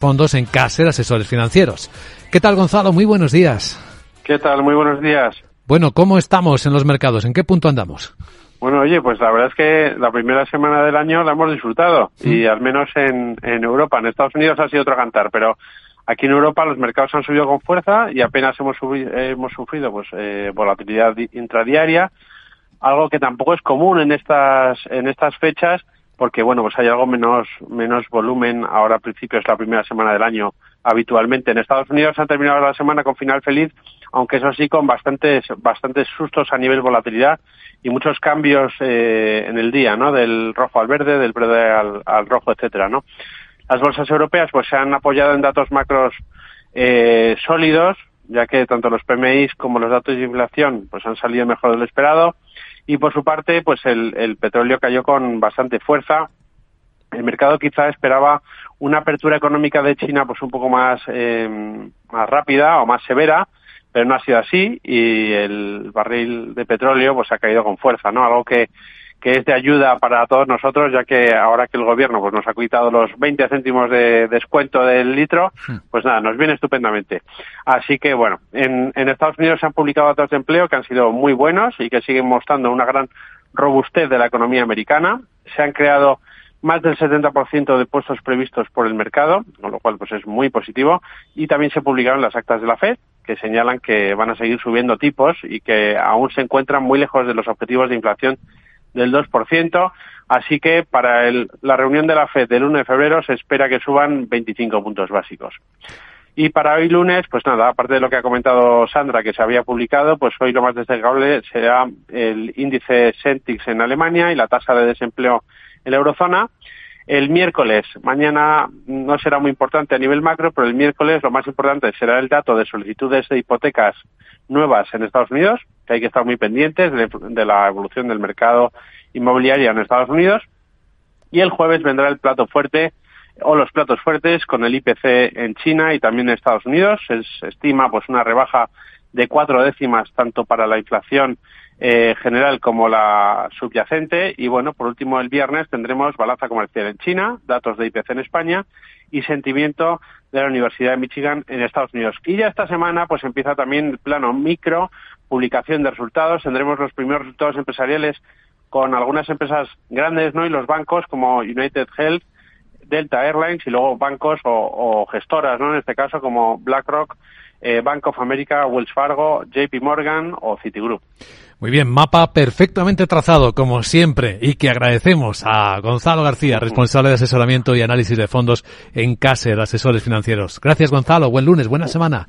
fondos en Caser Asesores Financieros. ¿Qué tal, Gonzalo? Muy buenos días. ¿Qué tal? Muy buenos días. Bueno, ¿cómo estamos en los mercados? ¿En qué punto andamos? Bueno, oye, pues la verdad es que la primera semana del año la hemos disfrutado y al menos en, Europa, en Estados Unidos ha sido otro cantar, pero aquí en Europa los mercados han subido con fuerza y apenas hemos, hemos sufrido pues eh, volatilidad intradiaria, algo que tampoco es común en estas en estas fechas porque bueno, pues hay algo menos, menos volumen ahora a principios, la primera semana del año habitualmente. En Estados Unidos han terminado la semana con final feliz, aunque eso sí con bastantes, bastantes sustos a nivel volatilidad y muchos cambios eh, en el día, ¿no? Del rojo al verde, del verde al, rojo, etcétera, ¿no? Las bolsas europeas pues se han apoyado en datos macros eh, sólidos, ya que tanto los PMI como los datos de inflación pues han salido mejor de lo esperado y por su parte, pues el, petróleo cayó con bastante fuerza. El mercado quizá esperaba una apertura económica de China pues un poco más, eh, más rápida o más severa, pero no ha sido así y el barril de petróleo pues ha caído con fuerza, ¿no? Algo que que es de ayuda para todos nosotros, ya que ahora que el gobierno pues nos ha quitado los 20 céntimos de descuento del litro, pues nada, nos viene estupendamente. Así que bueno, en, en Estados Unidos se han publicado datos de empleo que han sido muy buenos y que siguen mostrando una gran robustez de la economía americana. Se han creado más del 70% de puestos previstos por el mercado, con lo cual pues es muy positivo, y también se publicaron las actas de la Fed, que señalan que van a seguir subiendo tipos y que aún se encuentran muy lejos de los objetivos de inflación del 2%, así que para el, la reunión de la FED del 1 de febrero se espera que suban 25 puntos básicos. Y para hoy lunes, pues nada, aparte de lo que ha comentado Sandra, que se había publicado, pues hoy lo más destacable será el índice Sentix en Alemania y la tasa de desempleo en la eurozona. El miércoles, mañana no será muy importante a nivel macro, pero el miércoles lo más importante será el dato de solicitudes de hipotecas nuevas en Estados Unidos, que hay que estar muy pendientes de, la evolución del mercado inmobiliario en Estados Unidos. Y el jueves vendrá el plato fuerte o los platos fuertes con el IPC en China y también en Estados Unidos. Se estima pues una rebaja de cuatro décimas tanto para la inflación eh, general como la subyacente. Y bueno, por último, el viernes tendremos balanza comercial en China, datos de IPC en España y sentimiento de la Universidad de Michigan en Estados Unidos. Y ya esta semana pues empieza también el plano micro, publicación de resultados. Tendremos los primeros resultados empresariales con algunas empresas grandes, ¿no? Y los bancos como United Health, Delta Airlines y luego bancos o, gestoras, ¿no? En este caso como BlackRock, eh, Bank of America, Wells Fargo, JP Morgan o Citigroup. Muy bien, mapa perfectamente trazado, como siempre, y que agradecemos a Gonzalo García, responsable de asesoramiento y análisis de fondos en Caser Asesores Financieros. Gracias, Gonzalo. Buen lunes, buena semana.